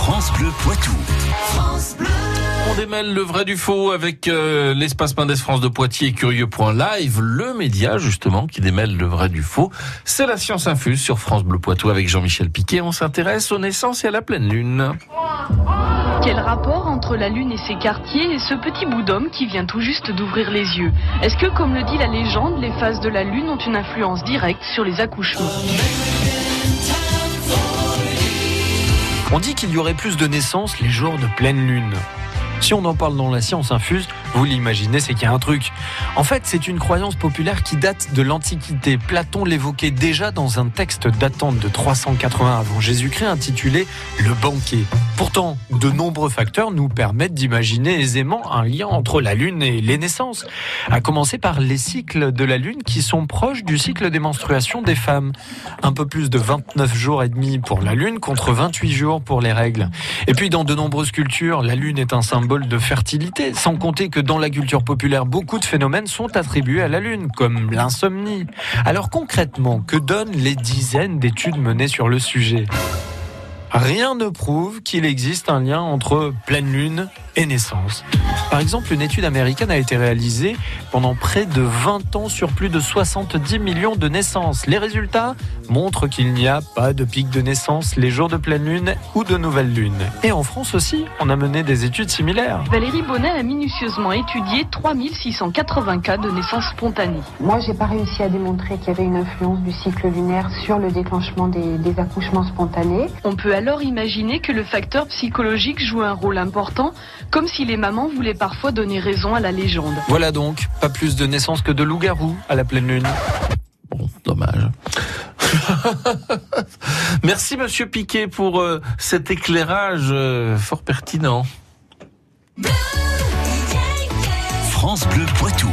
France Bleu Poitou. On démêle le vrai du faux avec euh, l'espace Mendes France de Poitiers et Curieux.live, le média justement qui démêle le vrai du faux. C'est la science infuse sur France Bleu Poitou avec Jean-Michel Piquet. On s'intéresse aux naissances et à la pleine lune. Quel rapport entre la Lune et ses quartiers et ce petit bout d'homme qui vient tout juste d'ouvrir les yeux? Est-ce que, comme le dit la légende, les phases de la Lune ont une influence directe sur les accouchements? On dit qu'il y aurait plus de naissances les jours de pleine lune. Si on en parle dans la science infuse, vous l'imaginez, c'est qu'il y a un truc. En fait, c'est une croyance populaire qui date de l'Antiquité. Platon l'évoquait déjà dans un texte datant de 380 avant Jésus-Christ intitulé Le banquet. Pourtant, de nombreux facteurs nous permettent d'imaginer aisément un lien entre la Lune et les naissances. À commencer par les cycles de la Lune qui sont proches du cycle des menstruations des femmes. Un peu plus de 29 jours et demi pour la Lune contre 28 jours pour les règles. Et puis dans de nombreuses cultures, la Lune est un symbole de fertilité, sans compter dans la culture populaire, beaucoup de phénomènes sont attribués à la Lune, comme l'insomnie. Alors concrètement, que donnent les dizaines d'études menées sur le sujet? Rien ne prouve qu'il existe un lien entre pleine lune et naissance. Par exemple, une étude américaine a été réalisée pendant près de 20 ans sur plus de 70 millions de naissances. Les résultats montrent qu'il n'y a pas de pic de naissance les jours de pleine lune ou de nouvelle lune. Et en France aussi, on a mené des études similaires. Valérie Bonnet a minutieusement étudié 3680 cas de naissance spontanée. Moi, j'ai pas réussi à démontrer qu'il y avait une influence du cycle lunaire sur le déclenchement des, des accouchements spontanés. On peut alors imaginer que le facteur psychologique joue un rôle important, comme si les mamans voulaient parfois donner raison à la légende. Voilà donc, pas plus de naissances que de loups-garous à la pleine lune. Bon, dommage. Merci Monsieur Piquet pour euh, cet éclairage euh, fort pertinent. France Bleu Poitou.